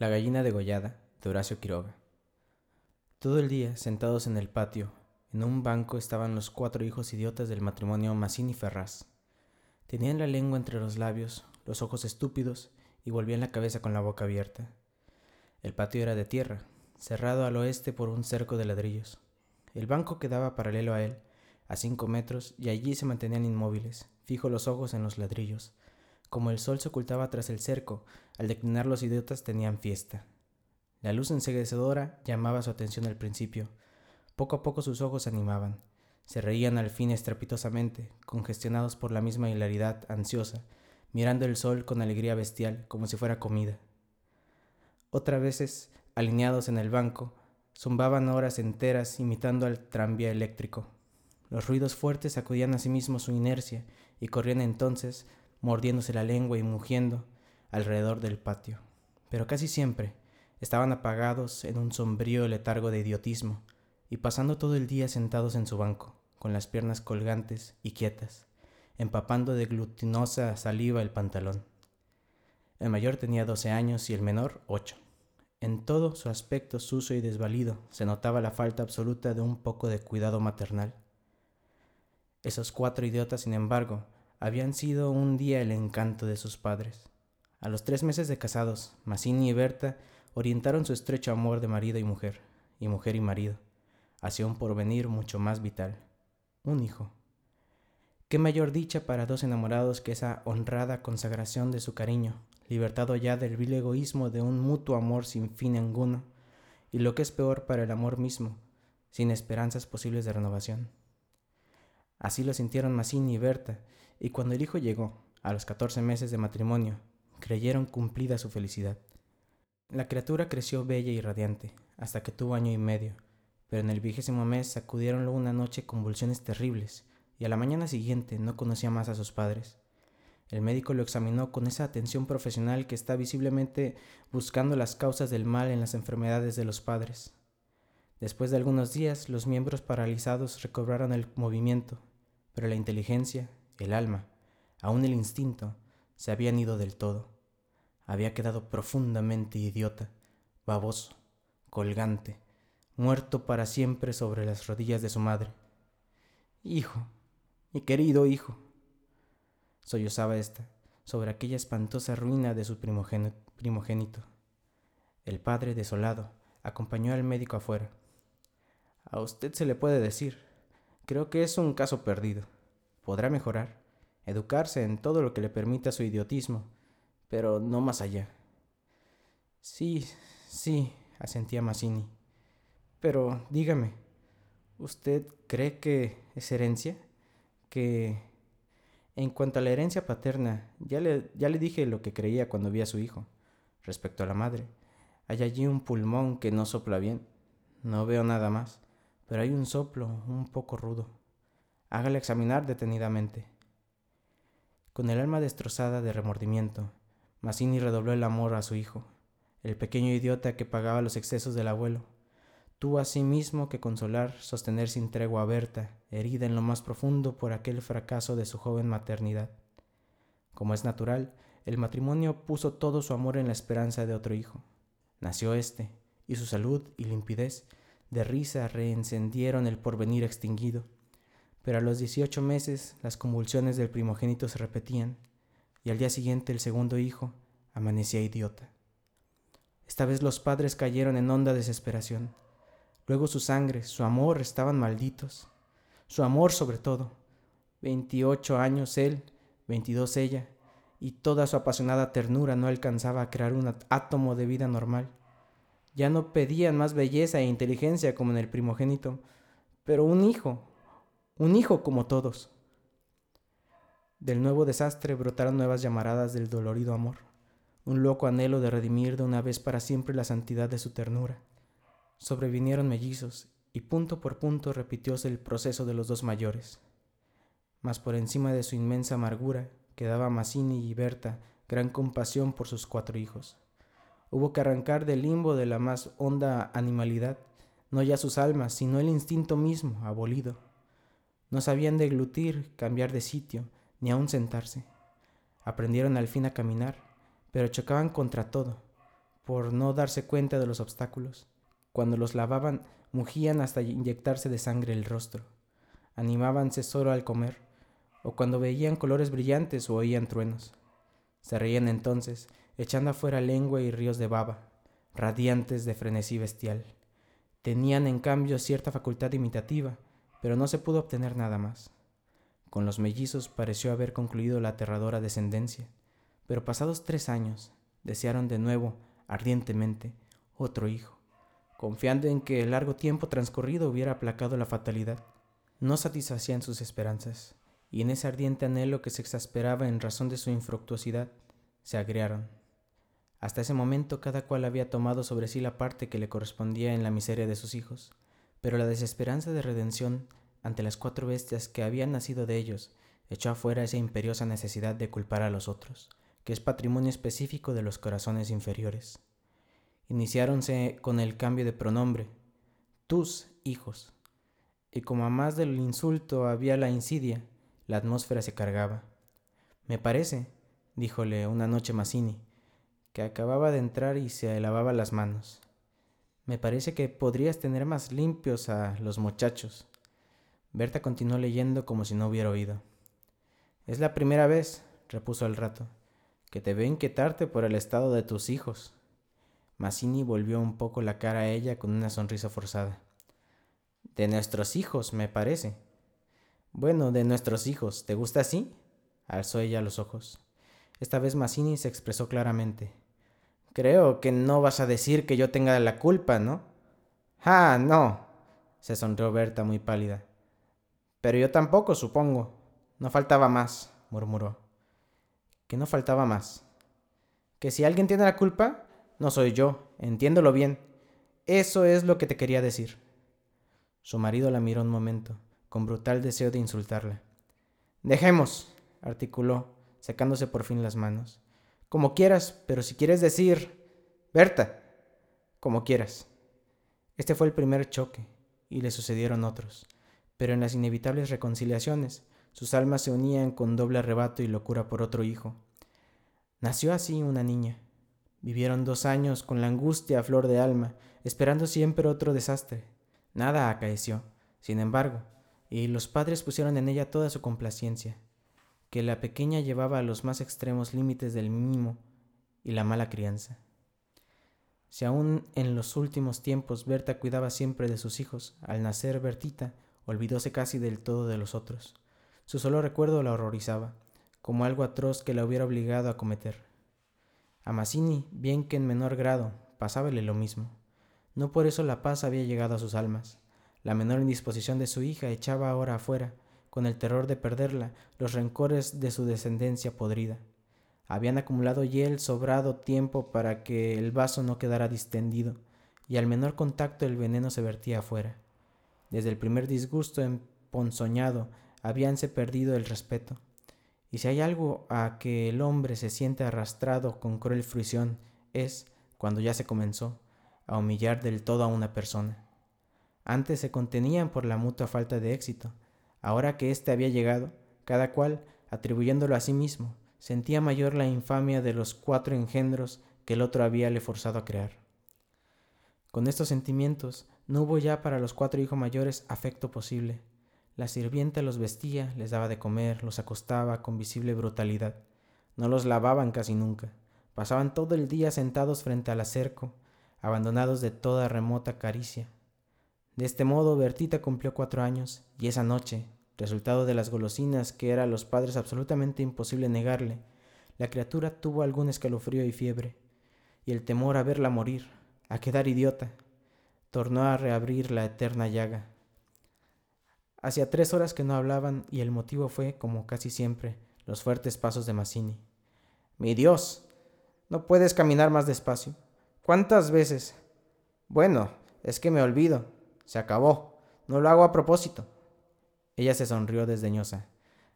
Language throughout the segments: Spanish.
La gallina degollada de Horacio Quiroga. Todo el día, sentados en el patio, en un banco estaban los cuatro hijos idiotas del matrimonio Massini Ferraz. Tenían la lengua entre los labios, los ojos estúpidos y volvían la cabeza con la boca abierta. El patio era de tierra, cerrado al oeste por un cerco de ladrillos. El banco quedaba paralelo a él, a cinco metros, y allí se mantenían inmóviles, fijos los ojos en los ladrillos, como el sol se ocultaba tras el cerco, al declinar los idiotas tenían fiesta. La luz enseguecedora llamaba su atención al principio. Poco a poco sus ojos se animaban. Se reían al fin estrepitosamente, congestionados por la misma hilaridad ansiosa, mirando el sol con alegría bestial, como si fuera comida. Otras veces, alineados en el banco, zumbaban horas enteras imitando al tranvía eléctrico. Los ruidos fuertes sacudían a sí mismos su inercia y corrían entonces mordiéndose la lengua y mugiendo alrededor del patio. Pero casi siempre estaban apagados en un sombrío letargo de idiotismo y pasando todo el día sentados en su banco, con las piernas colgantes y quietas, empapando de glutinosa saliva el pantalón. El mayor tenía doce años y el menor ocho. En todo su aspecto sucio y desvalido se notaba la falta absoluta de un poco de cuidado maternal. Esos cuatro idiotas, sin embargo, habían sido un día el encanto de sus padres. A los tres meses de casados, Mazzini y Berta orientaron su estrecho amor de marido y mujer, y mujer y marido, hacia un porvenir mucho más vital, un hijo. ¿Qué mayor dicha para dos enamorados que esa honrada consagración de su cariño, libertado ya del vil egoísmo de un mutuo amor sin fin ninguno, y lo que es peor para el amor mismo, sin esperanzas posibles de renovación? Así lo sintieron Mazzini y Berta, y cuando el hijo llegó, a los catorce meses de matrimonio, creyeron cumplida su felicidad. La criatura creció bella y radiante, hasta que tuvo año y medio, pero en el vigésimo mes sacudieronlo una noche convulsiones terribles, y a la mañana siguiente no conocía más a sus padres. El médico lo examinó con esa atención profesional que está visiblemente buscando las causas del mal en las enfermedades de los padres. Después de algunos días, los miembros paralizados recobraron el movimiento, pero la inteligencia, el alma, aún el instinto, se habían ido del todo. Había quedado profundamente idiota, baboso, colgante, muerto para siempre sobre las rodillas de su madre. Hijo, mi querido hijo. Sollozaba ésta sobre aquella espantosa ruina de su primogénito. El padre, desolado, acompañó al médico afuera. A usted se le puede decir. Creo que es un caso perdido podrá mejorar, educarse en todo lo que le permita su idiotismo, pero no más allá. Sí, sí, asentía Mazzini. Pero dígame, ¿usted cree que es herencia? Que... En cuanto a la herencia paterna, ya le, ya le dije lo que creía cuando vi a su hijo. Respecto a la madre, hay allí un pulmón que no sopla bien. No veo nada más, pero hay un soplo un poco rudo. Hágale examinar detenidamente. Con el alma destrozada de remordimiento, Mazzini redobló el amor a su hijo, el pequeño idiota que pagaba los excesos del abuelo. Tuvo mismo que consolar, sostener sin tregua a Berta, herida en lo más profundo por aquel fracaso de su joven maternidad. Como es natural, el matrimonio puso todo su amor en la esperanza de otro hijo. Nació éste, y su salud y limpidez de risa reencendieron el porvenir extinguido pero a los 18 meses las convulsiones del primogénito se repetían y al día siguiente el segundo hijo amanecía idiota. Esta vez los padres cayeron en honda desesperación. Luego su sangre, su amor estaban malditos. Su amor sobre todo. Veintiocho años él, veintidós ella, y toda su apasionada ternura no alcanzaba a crear un átomo de vida normal. Ya no pedían más belleza e inteligencia como en el primogénito, pero un hijo, un hijo como todos. Del nuevo desastre brotaron nuevas llamaradas del dolorido amor, un loco anhelo de redimir de una vez para siempre la santidad de su ternura. Sobrevinieron mellizos, y punto por punto repitióse el proceso de los dos mayores. Mas por encima de su inmensa amargura quedaba Mazzini y Berta gran compasión por sus cuatro hijos. Hubo que arrancar del limbo de la más honda animalidad, no ya sus almas, sino el instinto mismo, abolido no sabían deglutir, cambiar de sitio, ni aún sentarse. Aprendieron al fin a caminar, pero chocaban contra todo, por no darse cuenta de los obstáculos. Cuando los lavaban, mugían hasta inyectarse de sangre el rostro. Animábanse solo al comer, o cuando veían colores brillantes o oían truenos. Se reían entonces, echando afuera lengua y ríos de baba, radiantes de frenesí bestial. Tenían en cambio cierta facultad imitativa, pero no se pudo obtener nada más. Con los mellizos pareció haber concluido la aterradora descendencia, pero pasados tres años desearon de nuevo, ardientemente, otro hijo, confiando en que el largo tiempo transcurrido hubiera aplacado la fatalidad. No satisfacían sus esperanzas, y en ese ardiente anhelo que se exasperaba en razón de su infructuosidad, se agriaron. Hasta ese momento cada cual había tomado sobre sí la parte que le correspondía en la miseria de sus hijos, pero la desesperanza de redención ante las cuatro bestias que habían nacido de ellos echó afuera esa imperiosa necesidad de culpar a los otros, que es patrimonio específico de los corazones inferiores. Iniciáronse con el cambio de pronombre, tus hijos, y como a más del insulto había la insidia, la atmósfera se cargaba. Me parece, díjole una noche Mazzini, que acababa de entrar y se lavaba las manos. Me parece que podrías tener más limpios a los muchachos. Berta continuó leyendo como si no hubiera oído. Es la primera vez, repuso al rato, que te veo inquietarte por el estado de tus hijos. Mazzini volvió un poco la cara a ella con una sonrisa forzada. De nuestros hijos, me parece. Bueno, de nuestros hijos. ¿Te gusta así? Alzó ella los ojos. Esta vez Mazzini se expresó claramente. Creo que no vas a decir que yo tenga la culpa, ¿no? Ah, no. se sonrió Berta muy pálida. Pero yo tampoco, supongo. No faltaba más, murmuró. ¿Que no faltaba más? ¿Que si alguien tiene la culpa? No soy yo, entiéndolo bien. Eso es lo que te quería decir. Su marido la miró un momento, con brutal deseo de insultarla. Dejemos, articuló, secándose por fin las manos. Como quieras, pero si quieres decir... Berta, como quieras. Este fue el primer choque, y le sucedieron otros pero en las inevitables reconciliaciones sus almas se unían con doble arrebato y locura por otro hijo. Nació así una niña. Vivieron dos años con la angustia a flor de alma, esperando siempre otro desastre. Nada acaeció, sin embargo, y los padres pusieron en ella toda su complacencia, que la pequeña llevaba a los más extremos límites del mimo y la mala crianza. Si aún en los últimos tiempos Berta cuidaba siempre de sus hijos, al nacer Bertita olvidóse casi del todo de los otros. Su solo recuerdo la horrorizaba, como algo atroz que la hubiera obligado a cometer. A Mazzini, bien que en menor grado, pasábale lo mismo. No por eso la paz había llegado a sus almas. La menor indisposición de su hija echaba ahora afuera, con el terror de perderla, los rencores de su descendencia podrida. Habían acumulado hiel sobrado tiempo para que el vaso no quedara distendido, y al menor contacto el veneno se vertía afuera. Desde el primer disgusto emponzoñado habíanse perdido el respeto. Y si hay algo a que el hombre se siente arrastrado con cruel fruición, es, cuando ya se comenzó, a humillar del todo a una persona. Antes se contenían por la mutua falta de éxito. Ahora que éste había llegado, cada cual, atribuyéndolo a sí mismo, sentía mayor la infamia de los cuatro engendros que el otro había le forzado a crear. Con estos sentimientos no hubo ya para los cuatro hijos mayores afecto posible. La sirvienta los vestía, les daba de comer, los acostaba con visible brutalidad. No los lavaban casi nunca. Pasaban todo el día sentados frente al acerco, abandonados de toda remota caricia. De este modo Bertita cumplió cuatro años, y esa noche, resultado de las golosinas que era a los padres absolutamente imposible negarle, la criatura tuvo algún escalofrío y fiebre, y el temor a verla morir, a quedar idiota, tornó a reabrir la eterna llaga. Hacía tres horas que no hablaban y el motivo fue, como casi siempre, los fuertes pasos de Mazzini. Mi Dios, no puedes caminar más despacio. ¿Cuántas veces? Bueno, es que me olvido. Se acabó. No lo hago a propósito. Ella se sonrió desdeñosa.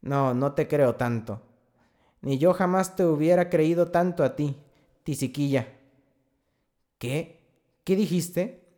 No, no te creo tanto. Ni yo jamás te hubiera creído tanto a ti, tisiquilla. ¿Qué? ¿Qué dijiste?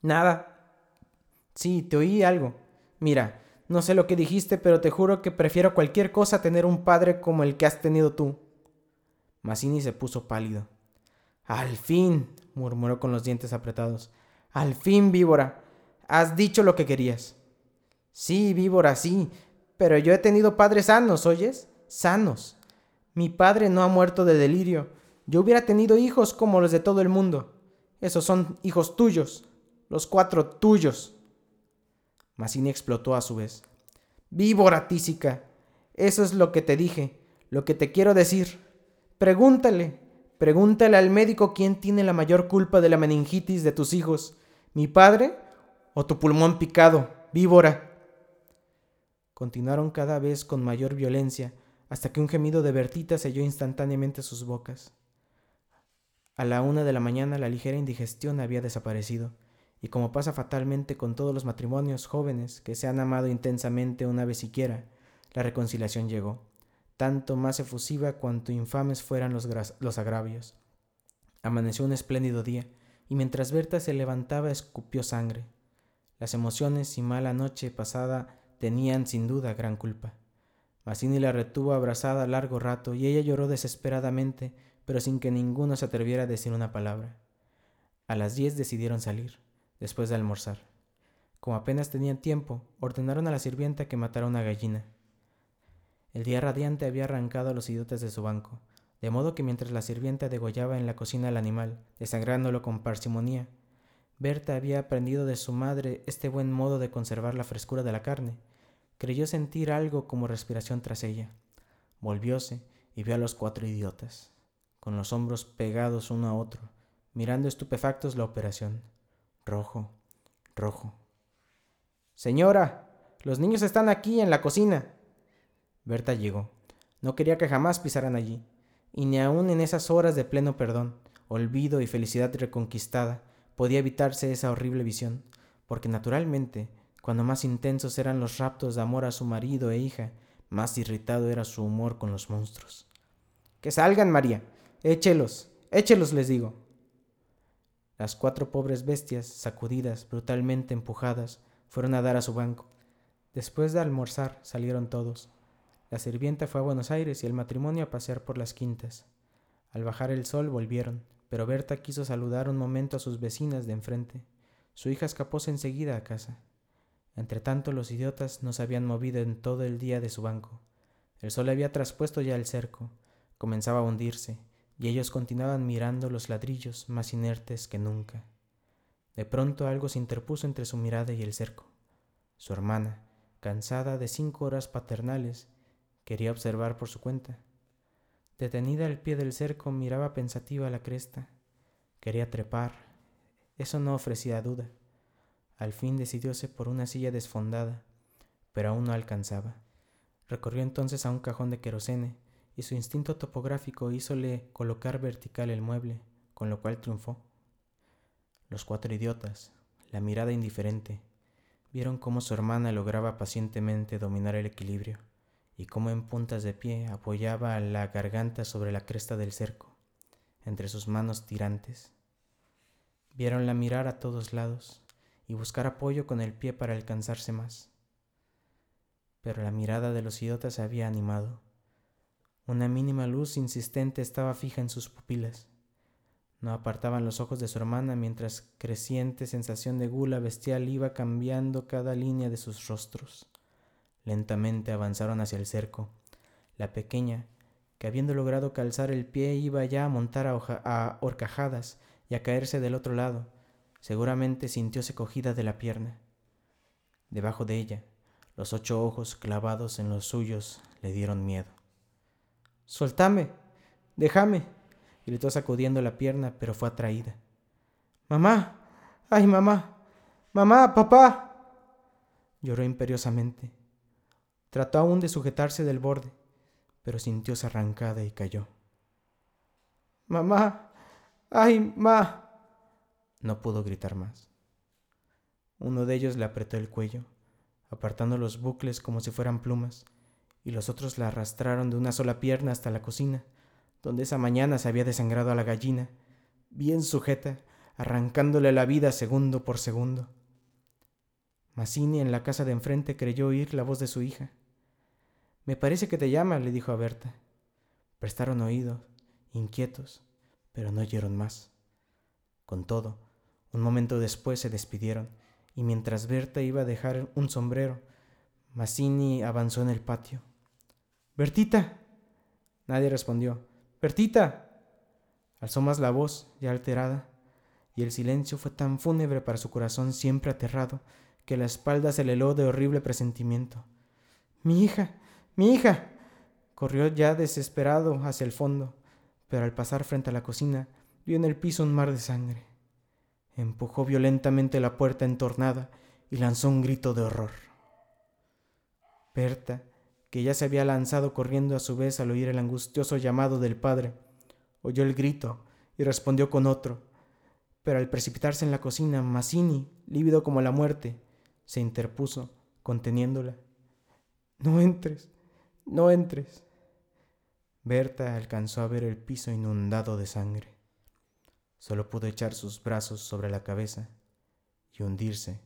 Nada. Sí, te oí algo. Mira, no sé lo que dijiste, pero te juro que prefiero cualquier cosa tener un padre como el que has tenido tú. Mazzini se puso pálido. Al fin, murmuró con los dientes apretados. Al fin, víbora. Has dicho lo que querías. Sí, víbora, sí. Pero yo he tenido padres sanos, ¿oyes? Sanos. Mi padre no ha muerto de delirio. Yo hubiera tenido hijos como los de todo el mundo. Esos son hijos tuyos. Los cuatro tuyos. Mazzini explotó a su vez. Víbora tísica. Eso es lo que te dije, lo que te quiero decir. Pregúntale, pregúntale al médico quién tiene la mayor culpa de la meningitis de tus hijos, mi padre o tu pulmón picado, víbora. Continuaron cada vez con mayor violencia, hasta que un gemido de Bertita selló instantáneamente sus bocas. A la una de la mañana la ligera indigestión había desaparecido, y como pasa fatalmente con todos los matrimonios jóvenes que se han amado intensamente una vez siquiera, la reconciliación llegó, tanto más efusiva cuanto infames fueran los, los agravios. Amaneció un espléndido día, y mientras Berta se levantaba escupió sangre. Las emociones y mala noche pasada tenían sin duda gran culpa. Mazzini la retuvo abrazada largo rato y ella lloró desesperadamente, pero sin que ninguno se atreviera a decir una palabra. A las diez decidieron salir, después de almorzar. Como apenas tenían tiempo, ordenaron a la sirvienta que matara una gallina. El día radiante había arrancado a los idiotas de su banco, de modo que mientras la sirvienta degollaba en la cocina al animal, desangrándolo con parsimonía, Berta había aprendido de su madre este buen modo de conservar la frescura de la carne. Creyó sentir algo como respiración tras ella. Volvióse y vio a los cuatro idiotas, con los hombros pegados uno a otro, mirando estupefactos la operación. Rojo, rojo. Señora, los niños están aquí en la cocina. Berta llegó. No quería que jamás pisaran allí, y ni aun en esas horas de pleno perdón, olvido y felicidad reconquistada, podía evitarse esa horrible visión, porque naturalmente, cuando más intensos eran los raptos de amor a su marido e hija, más irritado era su humor con los monstruos. Que salgan, María. Échelos, échelos, les digo. Las cuatro pobres bestias, sacudidas, brutalmente empujadas, fueron a dar a su banco. Después de almorzar, salieron todos, la sirvienta fue a Buenos Aires y el matrimonio a pasear por las quintas. Al bajar el sol volvieron, pero Berta quiso saludar un momento a sus vecinas de enfrente. Su hija escapóse enseguida a casa. Entretanto los idiotas no se habían movido en todo el día de su banco. El sol había traspuesto ya el cerco, comenzaba a hundirse, y ellos continuaban mirando los ladrillos más inertes que nunca. De pronto algo se interpuso entre su mirada y el cerco. Su hermana, cansada de cinco horas paternales, Quería observar por su cuenta. Detenida al pie del cerco, miraba pensativa la cresta. Quería trepar. Eso no ofrecía duda. Al fin decidióse por una silla desfondada, pero aún no alcanzaba. Recorrió entonces a un cajón de querosene, y su instinto topográfico hízole colocar vertical el mueble, con lo cual triunfó. Los cuatro idiotas, la mirada indiferente, vieron cómo su hermana lograba pacientemente dominar el equilibrio y como en puntas de pie apoyaba la garganta sobre la cresta del cerco, entre sus manos tirantes. Viéronla mirar a todos lados y buscar apoyo con el pie para alcanzarse más. Pero la mirada de los idiotas se había animado. Una mínima luz insistente estaba fija en sus pupilas. No apartaban los ojos de su hermana mientras creciente sensación de gula bestial iba cambiando cada línea de sus rostros. Lentamente avanzaron hacia el cerco. La pequeña, que habiendo logrado calzar el pie iba ya a montar a, horcajadas y a caerse del otro lado, seguramente sintióse cogida de la pierna. Debajo de ella, los ocho ojos clavados en los suyos le dieron miedo. Soltame, déjame, gritó sacudiendo la pierna, pero fue atraída. Mamá, ay mamá, mamá, papá. Lloró imperiosamente. Trató aún de sujetarse del borde, pero sintióse arrancada y cayó. Mamá. ¡Ay, ma! No pudo gritar más. Uno de ellos le apretó el cuello, apartando los bucles como si fueran plumas, y los otros la arrastraron de una sola pierna hasta la cocina, donde esa mañana se había desangrado a la gallina, bien sujeta, arrancándole la vida segundo por segundo. Mazzini en la casa de enfrente creyó oír la voz de su hija. Me parece que te llama, le dijo a Berta. Prestaron oído, inquietos, pero no oyeron más. Con todo, un momento después se despidieron, y mientras Berta iba a dejar un sombrero, Mazzini avanzó en el patio. Bertita. Nadie respondió. Bertita. Alzó más la voz, ya alterada, y el silencio fue tan fúnebre para su corazón siempre aterrado, que la espalda se le heló de horrible presentimiento. Mi hija. Mi hija. Corrió ya desesperado hacia el fondo, pero al pasar frente a la cocina vio en el piso un mar de sangre. Empujó violentamente la puerta entornada y lanzó un grito de horror. Berta, que ya se había lanzado corriendo a su vez al oír el angustioso llamado del padre, oyó el grito y respondió con otro, pero al precipitarse en la cocina, Mazzini, lívido como la muerte, se interpuso, conteniéndola. No entres, no entres. Berta alcanzó a ver el piso inundado de sangre. Solo pudo echar sus brazos sobre la cabeza y hundirse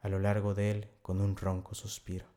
a lo largo de él con un ronco suspiro.